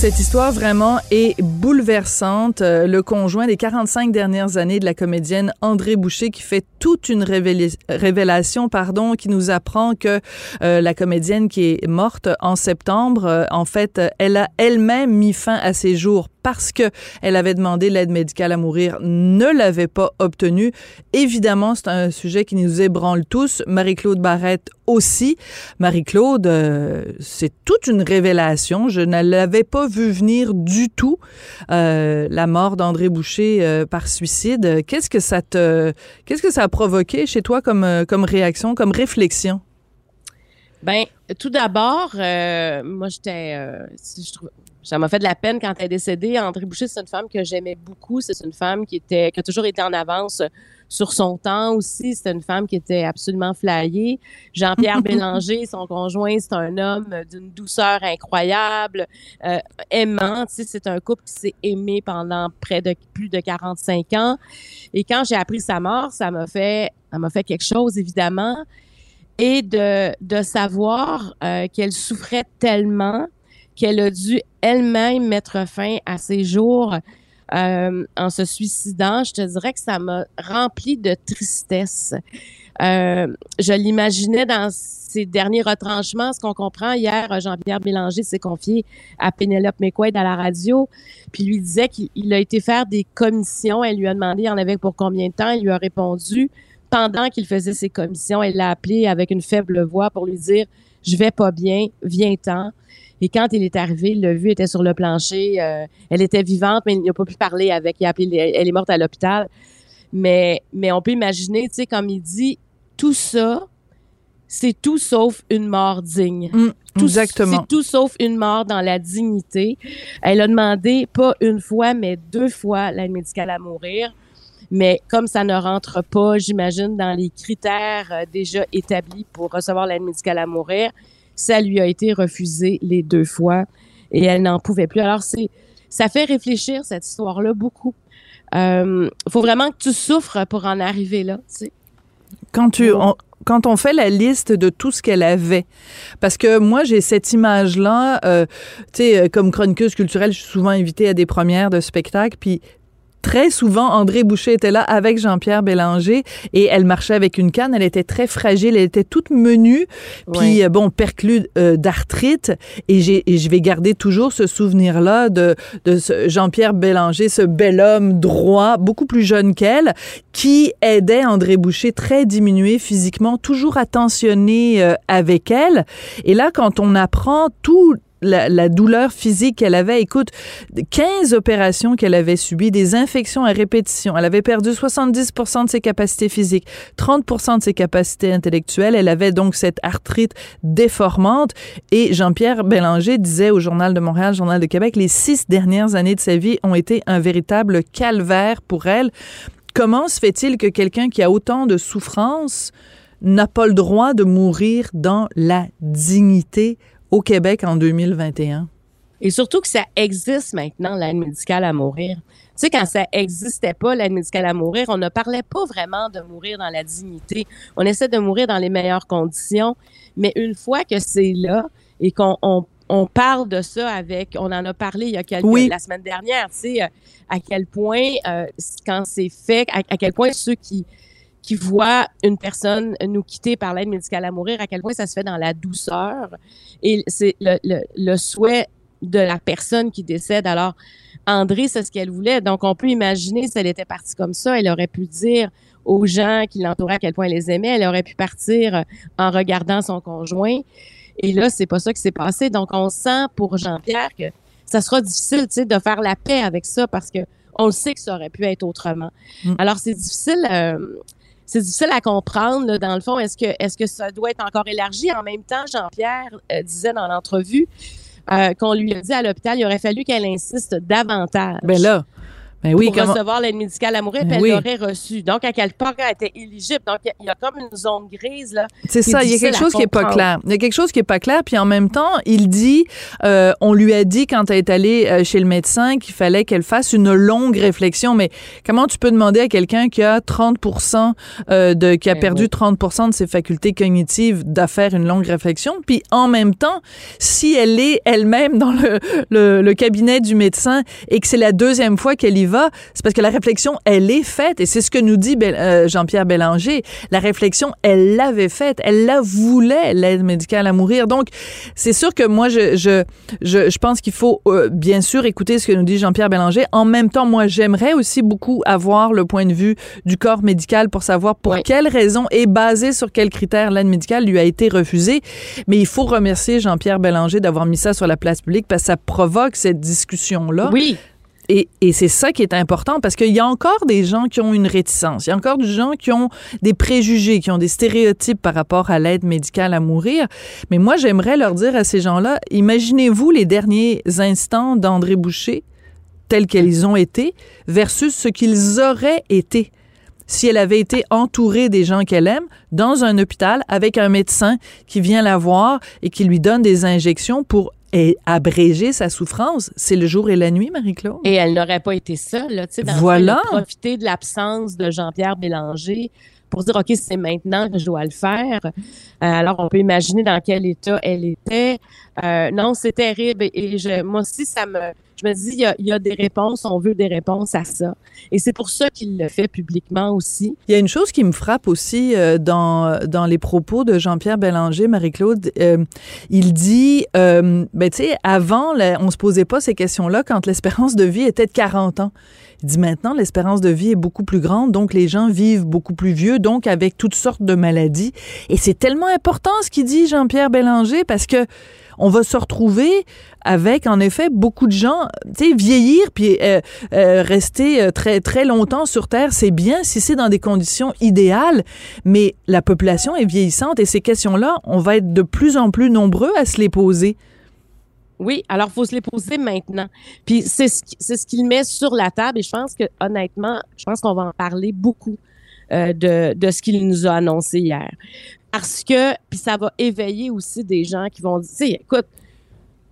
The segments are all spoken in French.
Cette histoire vraiment est bouleversante. Euh, le conjoint des 45 dernières années de la comédienne André Boucher qui fait toute une révélation, pardon, qui nous apprend que euh, la comédienne qui est morte en septembre, euh, en fait, elle a elle-même mis fin à ses jours parce que elle avait demandé l'aide médicale à mourir, ne l'avait pas obtenue. Évidemment, c'est un sujet qui nous ébranle tous. Marie-Claude Barrette aussi. Marie-Claude, euh, c'est toute une révélation. Je ne l'avais pas vu venir du tout, euh, la mort d'André Boucher euh, par suicide. Qu'est-ce que ça te, qu'est-ce que ça a provoqué chez toi comme, comme réaction, comme réflexion? Ben, tout d'abord, moi, j'étais, je trouve, ça m'a fait de la peine quand elle est décédée. André Boucher, c'est une femme que j'aimais beaucoup. C'est une femme qui était, qui a toujours été en avance sur son temps aussi. C'est une femme qui était absolument flyée. Jean-Pierre Bélanger, son conjoint, c'est un homme d'une douceur incroyable, euh, aimant. Tu sais, c'est un couple qui s'est aimé pendant près de plus de 45 ans. Et quand j'ai appris sa mort, ça m'a fait, ça m'a fait quelque chose, évidemment. Et de, de savoir euh, qu'elle souffrait tellement qu'elle a dû elle-même mettre fin à ses jours euh, en se suicidant, je te dirais que ça m'a rempli de tristesse. Euh, je l'imaginais dans ses derniers retranchements. Ce qu'on comprend hier, Jean-Pierre Bélanger s'est confié à Pénélope McQuaid à la radio, puis lui disait qu'il a été faire des commissions. Elle lui a demandé il en avait pour combien de temps? Il lui a répondu pendant qu'il faisait ses commissions. Elle l'a appelé avec une faible voix pour lui dire je vais pas bien, viens-t'en. Et quand il est arrivé, il l'a vu, était sur le plancher. Euh, elle était vivante, mais il n'a pas pu parler avec. Il a appelé, elle est morte à l'hôpital. Mais, mais on peut imaginer, tu sais, comme il dit, tout ça, c'est tout sauf une mort digne. Mm, exactement. C'est tout sauf une mort dans la dignité. Elle a demandé, pas une fois, mais deux fois, l'aide médicale à mourir. Mais comme ça ne rentre pas, j'imagine, dans les critères euh, déjà établis pour recevoir l'aide médicale à mourir, ça lui a été refusé les deux fois et elle n'en pouvait plus. Alors, c'est, ça fait réfléchir cette histoire-là beaucoup. Il euh, faut vraiment que tu souffres pour en arriver là. Tu sais. Quand tu, on, quand on fait la liste de tout ce qu'elle avait, parce que moi j'ai cette image-là, euh, tu sais, comme chroniqueuse culturelle, je suis souvent invitée à des premières de spectacles, puis très souvent, André Boucher était là avec Jean-Pierre Bélanger et elle marchait avec une canne. Elle était très fragile, elle était toute menue, puis euh, bon, perclue euh, d'arthrite. Et, j'ai, je vais garder toujours ce souvenir-là de, de Jean-Pierre Bélanger, ce bel homme droit, beaucoup plus jeune qu'elle, qui aidait André Boucher très diminué physiquement, toujours attentionné euh, avec elle. Et là, quand on apprend tout la, douleur physique qu'elle avait. Écoute, 15 opérations qu'elle avait subies, des infections à répétition. Elle avait perdu 70% de ses capacités physiques, 30% de ses capacités intellectuelles. Elle avait donc cette arthrite déformante. Et Jean-Pierre Bélanger disait au Journal de Montréal, Journal de Québec, les six dernières années de sa vie ont été un véritable calvaire pour elle. Comment se fait-il que quelqu'un qui a autant de souffrances n'a pas le droit de mourir dans la dignité au Québec en 2021? Et surtout que ça existe maintenant, l'aide médicale à mourir. Tu sais, quand ça existait pas, l'aide médicale à mourir, on ne parlait pas vraiment de mourir dans la dignité. On essaie de mourir dans les meilleures conditions. Mais une fois que c'est là et qu'on on, parle de ça avec, on en a parlé il y a quelques, la semaine dernière, tu sais, euh, à quel point, euh, quand c'est fait, à, quel point ceux qui, qui voient une personne nous quitter par l'aide médicale à mourir, à quel point ça se fait dans la douceur. Et c'est le, le, le souhait de la personne qui décède. Alors, André, c'est ce qu'elle voulait. Donc, on peut imaginer si elle était partie comme ça, elle aurait pu dire aux gens qui l'entouraient à quel point elle les aimait. Elle aurait pu partir en regardant son conjoint. Et là, c'est pas ça qui s'est passé. Donc, on sent pour Jean-Pierre que ça sera difficile, tu sais, de faire la paix avec ça parce que on le sait que ça aurait pu être autrement. Mm. Alors, c'est difficile. Euh, c'est difficile à comprendre, dans le fond. Est-ce que, est-ce que ça doit être encore élargi? En même temps, Jean-Pierre euh, disait dans l'entrevue euh, qu'on lui a dit à l'hôpital, il aurait fallu qu'elle insiste davantage. Ben là, Ben oui, pour comment- recevoir l'aide médicale à mourir, Ben puis elle oui. l'aurait reçue. Donc, à quelque part, elle était éligible. Donc, il y a- il y, a comme une zone grise, là. C'est ça, il y a quelque chose qui est pas clair. Il y a quelque chose qui est pas clair, puis en même temps, il dit, euh, on lui a dit quand elle est allée euh, chez le médecin qu'il fallait qu'elle fasse une longue réflexion. Mais comment tu peux demander à quelqu'un qui a 30 euh, de, qui a Ben perdu oui. 30 de ses facultés cognitives de faire une longue réflexion, puis en même temps, si elle est elle-même dans le, le, le cabinet du médecin et que c'est la deuxième fois qu'elle y c'est parce que la réflexion, elle est faite. Et c'est ce que nous dit euh, Jean-Pierre Bélanger. La réflexion, elle l'avait faite. Elle la voulait, l'aide médicale à mourir. Donc, c'est sûr que moi, je, je, je, je pense qu'il faut euh, bien sûr écouter ce que nous dit Jean-Pierre Bélanger. En même temps, moi, j'aimerais aussi beaucoup avoir le point de vue du corps médical pour savoir pour Oui. quelles raisons et basé sur quels critères l'aide médicale lui a été refusée. Mais il faut remercier Jean-Pierre Bélanger d'avoir mis ça sur la place publique parce que ça provoque cette discussion-là. Oui. Et, c'est ça qui est important parce qu'il y a encore des gens qui ont une réticence. Il y a encore des gens qui ont des préjugés, qui ont des stéréotypes par rapport à l'aide médicale à mourir. Mais moi, j'aimerais leur dire à ces gens-là, imaginez-vous les derniers instants d'André Boucher tels qu'ils ont été versus ce qu'ils auraient été si elle avait été entourée des gens qu'elle aime dans un hôpital avec un médecin qui vient la voir et qui lui donne des injections pour eh, abréger sa souffrance. C'est le jour et la nuit, Marie-Claude? Et elle n'aurait pas été seule, tu sais, Voilà. profité de l'absence de Jean-Pierre Bélanger pour dire, OK, c'est maintenant que je dois le faire. Euh, alors, on peut imaginer dans quel état elle était. Euh, non, c'est terrible. Et je, moi aussi, ça me, je me dis, il y, a, il y a des réponses, on veut des réponses à ça. Et c'est pour ça qu'il le fait publiquement aussi. Il y a une chose qui me frappe aussi euh, dans, dans les propos de Jean-Pierre Bélanger, Marie-Claude. Euh, il dit, euh, ben, tu sais, avant, on se posait pas ces questions-là quand l'espérance de vie était de 40 ans. Il dit maintenant, l'espérance de vie est beaucoup plus grande, donc les gens vivent beaucoup plus vieux, donc avec toutes sortes de maladies. Et c'est tellement important ce qu'il dit Jean-Pierre Bélanger parce que on va se retrouver avec, en effet, beaucoup de gens, tu sais, vieillir puis euh, euh, rester euh, très, très longtemps sur Terre, c'est bien si c'est dans des conditions idéales, mais la population est vieillissante et ces questions-là, on va être de plus en plus nombreux à se les poser. Oui, alors faut se les poser maintenant. Puis c'est ce c'est ce qu'il met sur la table et je pense que honnêtement, je pense qu'on va en parler beaucoup de de ce qu'il nous a annoncé hier. Parce que puis ça va éveiller aussi des gens qui vont dire, écoute,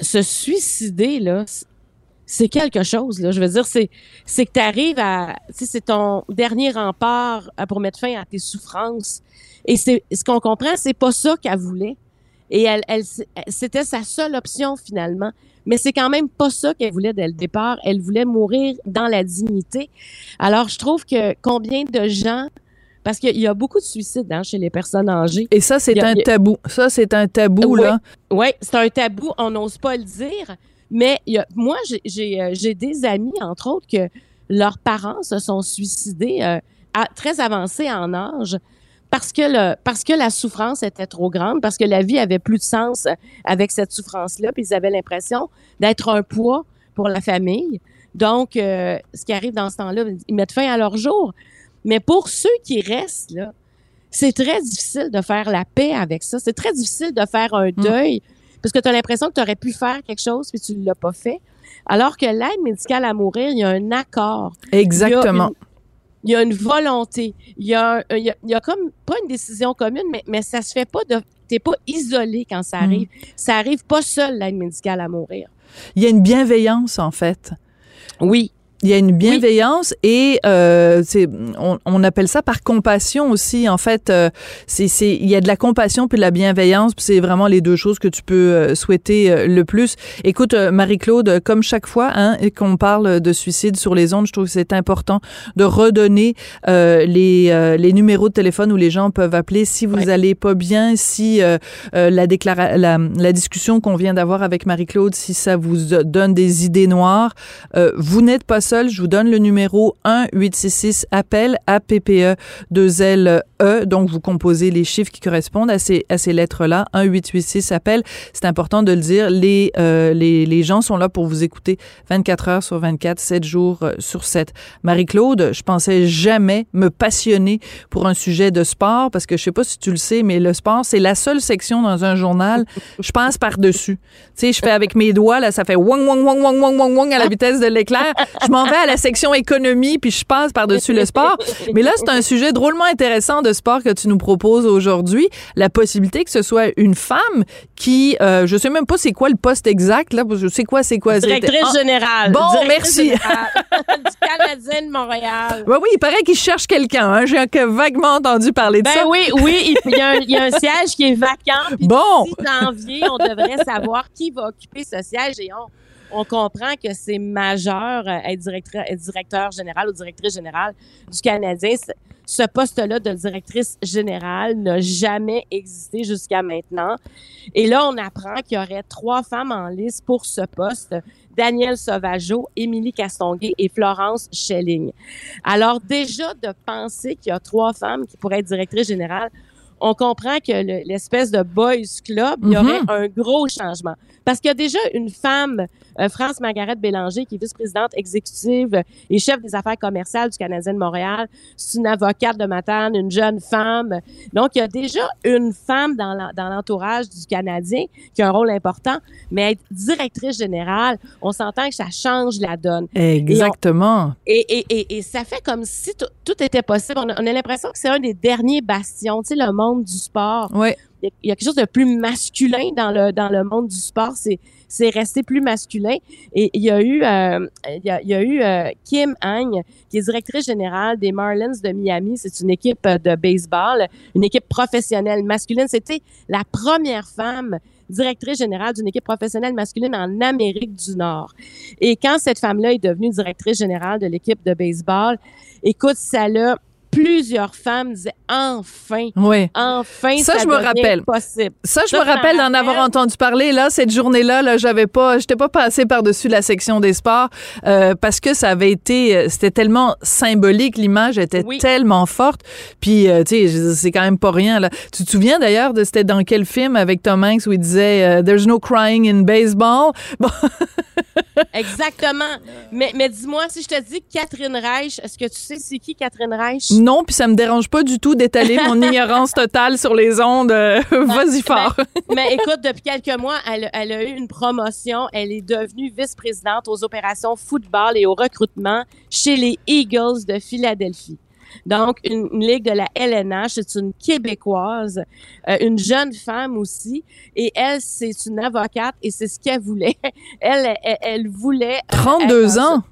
se suicider là, c'est quelque chose là. Je veux dire, c'est c'est que tu arrives à, c'est ton dernier rempart euh, pour mettre fin à tes souffrances. Et c'est ce qu'on comprend, c'est pas ça qu'elle voulait. Et elle, elle, c'était sa seule option finalement. Mais c'est quand même pas ça qu'elle voulait dès le départ. Elle voulait mourir dans la dignité. Alors, je trouve que combien de gens, parce qu'il y a beaucoup de suicides hein, chez les personnes âgées. Et ça, c'est un a- tabou. Ça, c'est un tabou, Oui. là. Oui, c'est un tabou, on n'ose pas le dire. Mais il y a, moi, j'ai- euh, j'ai des amis, entre autres, que leurs parents se sont suicidés euh, à, très avancés en âge parce que, le, parce que la souffrance était trop grande, parce que la vie avait plus de sens euh, avec cette souffrance-là, puis ils avaient l'impression d'être un poids pour la famille. Donc, euh, ce qui arrive dans ce temps-là, ils mettent fin à leur jour. Mais pour ceux qui restent, là, c'est très difficile de faire la paix avec ça. C'est très difficile de faire un deuil parce que tu as l'impression que tu aurais pu faire quelque chose puis tu ne l'as pas fait. Alors que l'aide médicale à mourir, il y a un accord. Exactement. Il y a une, il y a une volonté. Il y a, un- il y a, il y a comme pas une décision commune, mais, mais ça se fait pas de. T'es pas isolé quand ça arrive. Ça arrive pas seul, l'aide médicale à mourir. Il y a une bienveillance, en fait. Oui. Il y a une bienveillance et euh, c'est on, on appelle ça par compassion aussi. En fait, euh, c'est c'est il y a de la compassion puis de la bienveillance. C'est vraiment les deux choses que tu peux euh, souhaiter euh, le plus. Écoute, euh, Marie-Claude, comme chaque fois hein, qu'on parle de suicide sur les ondes, je trouve que c'est important de redonner euh, les euh, les numéros de téléphone où les gens peuvent appeler si vous Ouais. allez pas bien, si la déclara la, la discussion qu'on vient d'avoir avec Marie-Claude, si ça vous donne des idées noires. Euh, vous n'êtes pas seul. Je vous donne le numéro 1-866 appel à PPE 2 L E. Donc, vous composez les chiffres qui correspondent à ces, à ces lettres-là. 1-866 appel. C'est important de le dire. Les, euh, les, les gens sont là pour vous écouter 24 heures sur 24, 7 jours euh, sur 7. Marie-Claude, je pensais jamais me passionner pour un sujet de sport parce que je sais pas si tu le sais, mais le sport, c'est la seule section dans un journal. Je passe par-dessus. Tu sais, je fais avec mes doigts, là, ça fait wang, wang, wang, wang, wang, wang, wang à la vitesse de l'éclair. Je m'en m'en vais à la section économie, puis je passe par-dessus le sport. Mais là, c'est un sujet drôlement intéressant de sport que tu nous proposes aujourd'hui. La possibilité que ce soit une femme qui, euh, je sais même pas c'est quoi le poste exact, là, je sais quoi, c'est quoi. Directrice Ah, générale. Bon, Directrice merci. générale du Canadien de Montréal. Ouais, oui, il paraît qu'il cherche quelqu'un. Hein. J'ai vaguement entendu parler de Ben ça. oui, oui, il y, a un, il y a un siège qui est vacant. Bon. d'ici janvier, on devrait savoir qui va occuper ce siège et on, on comprend que c'est majeur euh, être directeur, être directeur général ou directrice générale du Canadien. Ce- poste-là de directrice générale n'a jamais existé jusqu'à maintenant. Et là, on apprend qu'il y aurait trois femmes en liste pour ce poste. Danielle Sauvageau, Émilie Castonguay et Florence Schelling. Alors déjà, de penser qu'il y a trois femmes qui pourraient être directrices générales, on comprend que le- l'espèce de boys club, il y aurait un gros changement. Parce qu'il y a déjà une femme, euh, France Margaret Bélanger, qui est vice-présidente exécutive et chef des affaires commerciales du Canadien de Montréal. C'est une avocate de Matane, une jeune femme. Donc, il y a déjà une femme dans l'entourage du Canadien qui a un rôle important, mais être directrice générale, on s'entend que ça change la donne. Exactement. Et, et, et, et ça fait comme si tout- était possible. On a, on a l'impression que c'est un des derniers bastions, tu sais, le monde du sport. Ouais. Y, a, y a quelque chose de plus masculin dans le, dans le monde du sport. C'est, c'est resté plus masculin. Et il y a eu, euh, il y a, y a eu euh, Kim Hang, qui est directrice générale des Marlins de Miami. C'est une équipe euh, de baseball, une équipe professionnelle masculine. C'était la première femme directrice générale d'une équipe professionnelle masculine en Amérique du Nord. Et quand cette femme-là est devenue directrice générale de l'équipe de baseball, écoute, ça l'a plusieurs femmes disaient enfin, Ouais. enfin, Ça, ça, je me rappelle. possible. Ça, je Ça, me rappelle d'en avoir entendu parler. Là, cette journée-là, là, j'avais pas, j'étais pas passée par-dessus la section des sports euh, parce que ça avait été, euh, c'était tellement symbolique, l'image était Oui. tellement forte. Puis, euh, tu sais, c'est quand même pas rien. Là. Tu te souviens d'ailleurs de c'était dans quel film avec Tom Hanks où il disait euh, "There's no crying in baseball." Bon, Exactement. Mais, mais dis-moi, si je te dis Catherine Reich, est-ce que tu sais c'est qui Catherine Reich? non, puis ça me dérange pas du tout d'étaler mon ignorance totale sur les ondes. Euh, Vas-y fort. Mais écoute, depuis quelques mois, elle, elle a eu une promotion. Elle est devenue vice-présidente aux opérations football et au recrutement chez les Eagles de Philadelphie. Donc, une, une ligue de la LNH, c'est une Québécoise, euh, une jeune femme aussi. Et elle, c'est une avocate et c'est ce qu'elle voulait. Elle, elle, elle voulait... euh, 32 être dans ans?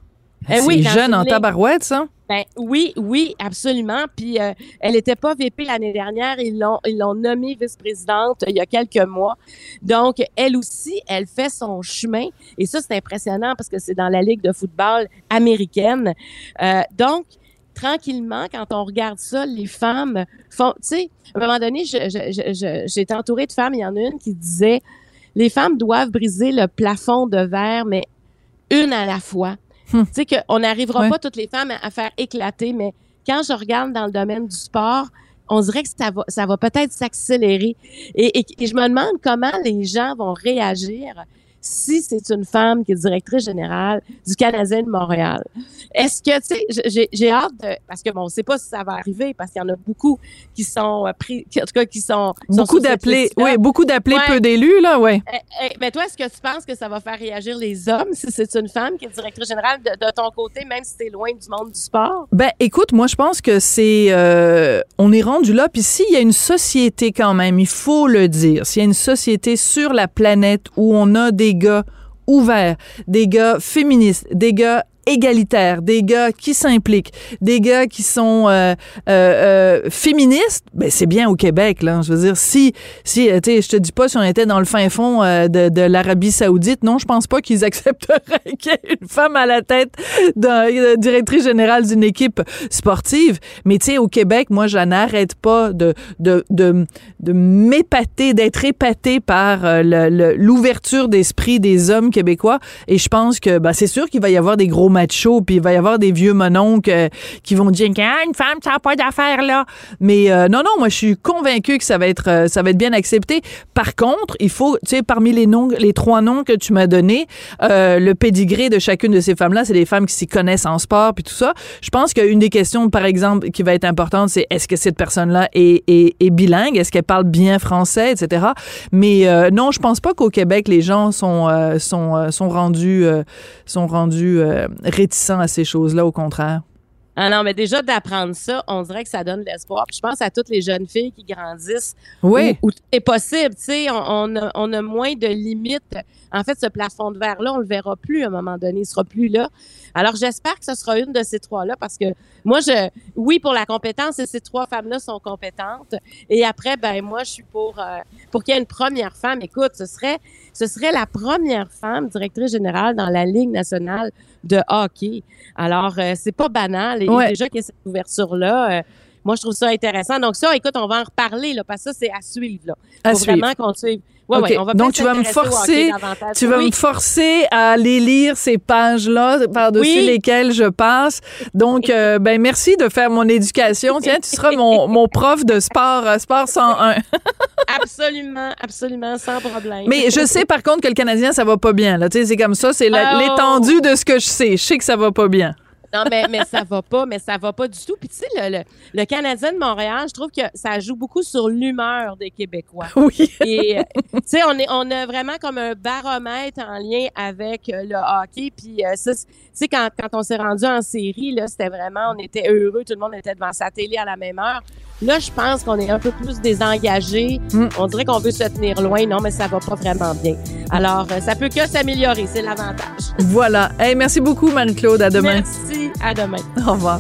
Eh C'est oui, jeune une en tabarouette, ça? Ben oui, oui, absolument. Puis euh, elle n'était pas VP l'année dernière, ils l'ont ils l'ont nommée vice-présidente euh, il y a quelques mois. Donc elle aussi, elle fait son chemin et ça c'est impressionnant parce que c'est dans la ligue de football américaine. Euh, donc tranquillement, quand on regarde ça, les femmes font, tu sais, à un moment donné, été entourée de femmes. Il y en a une qui disait, les femmes doivent briser le plafond de verre, mais une à la fois. Hmm. Tu sais qu'on n'arrivera Ouais. pas toutes les femmes à, à faire éclater, mais quand je regarde dans le domaine du sport, on dirait que ça va, ça va peut-être s'accélérer. Et, et- et je me demande comment les gens vont réagir si c'est une femme qui est directrice générale du Canadien de Montréal. Est-ce que, tu sais, j'ai- hâte de, parce que bon, on ne sait pas si ça va arriver, parce qu'il y en a beaucoup qui sont euh, pris, qui- en tout cas, qui sont, Beaucoup d'appelés, oui, beaucoup d'appelés, Ouais. peu d'élus, là, ouais. Eh, eh, mais toi, est-ce que tu penses que ça va faire réagir les hommes si c'est une femme qui est directrice générale de, de ton côté, même si t'es loin du monde du sport? Ben, écoute, moi, je pense que c'est, euh, on est rendu là. Puis s'il y a une société quand même, il faut le dire, s'il y a une société sur la planète où on a des gars ouverts, des gars féministes, des gars égalitaires, des gars qui s'impliquent, des gars qui sont euh, euh, euh, féministes, ben c'est bien au Québec là. Je veux dire, si si tu sais, je te dis pas si on était dans le fin fond de, de l'Arabie Saoudite, non, je pense pas qu'ils accepteraient qu'il y ait une femme à la tête euh, directrice générale d'une équipe sportive. Mais tu sais, au Québec, moi, je n'arrête pas de de de, de m'épater, d'être épaté par l'ouverture d'esprit des hommes québécois. Et je pense que ben, c'est sûr qu'il va y avoir des gros machos, puis il va y avoir des vieux mononcles euh, qui vont dire ah, une femme, ça n'a pas d'affaires là. Mais euh, non, non, moi, je suis convaincue que ça va être euh, ça va être bien accepté. Par contre, il faut, tu sais, parmi les noms, les trois noms que tu m'as donnés, euh, le pédigré de chacune de ces femmes-là, c'est des femmes qui s'y connaissent en sport puis tout ça. Je pense qu'une des questions, par exemple, qui va être importante, c'est est-ce que cette personne-là est, est, bilingue, est-ce qu'elle parle bien français, etc. Mais non, je pense pas qu'au Québec les gens sont sont sont rendus sont rendus réticents à ces choses-là, au contraire. Ah non, mais déjà d'apprendre ça, on dirait que ça donne de l'espoir. Puis je pense à toutes les jeunes filles qui grandissent Oui. où, où tout est possible. Tu sais, on, on a, on a moins de limites. En fait, ce plafond de verre-là, on le verra plus à un moment donné. Il sera plus là. Alors, j'espère que ce sera une de ces trois-là parce que moi, je, oui, pour la compétence, et ces trois femmes-là sont compétentes. Et après, ben, moi, je suis pour, euh, pour qu'il y ait une première femme. Écoute, ce serait, ce serait la première femme directrice générale dans la Ligue nationale de hockey. Alors, euh, c'est pas banal. Et Ouais. déjà qu'il y a cette ouverture-là, euh, moi, je trouve ça intéressant. Donc, ça, écoute, on va en reparler, là, parce que ça, c'est à suivre, là. À Faut suivre. vraiment qu'on suive. Ouais, OK. ouais, on va Donc, tu vas me forcer-. Tu vas Oui. me forcer à aller lire ces pages-là par-dessus Oui. lesquelles je passe. Donc, euh, ben merci de faire mon éducation. Tiens, tu seras mon, mon prof de sport, euh, sport 101. Absolument, absolument, sans problème. Mais je sais par contre que le Canadien, ça va pas bien. Là. Tu sais, c'est comme ça, c'est Oh. l'étendue de ce que je sais. Je sais que ça va pas bien. Non, mais, mais ça va pas, mais ça va pas du tout. Puis tu sais, le, le, le Canadien de Montréal, je trouve que ça joue beaucoup sur l'humeur des Québécois. Oui. Et euh, tu sais, on est, on a vraiment comme un baromètre en lien avec euh, le hockey. Puis euh, ça, tu sais, quand, quand on s'est rendu en série, là, c'était vraiment, on était heureux, tout le monde était devant sa télé à la même heure. Là, je pense qu'on est un peu plus désengagé. Mm. On dirait qu'on veut se tenir loin. Non, mais ça va pas vraiment bien. Alors, euh, ça peut que s'améliorer, c'est l'avantage. Voilà. Hey, merci beaucoup, Marie-Claude. À demain. Merci, à demain. Au revoir.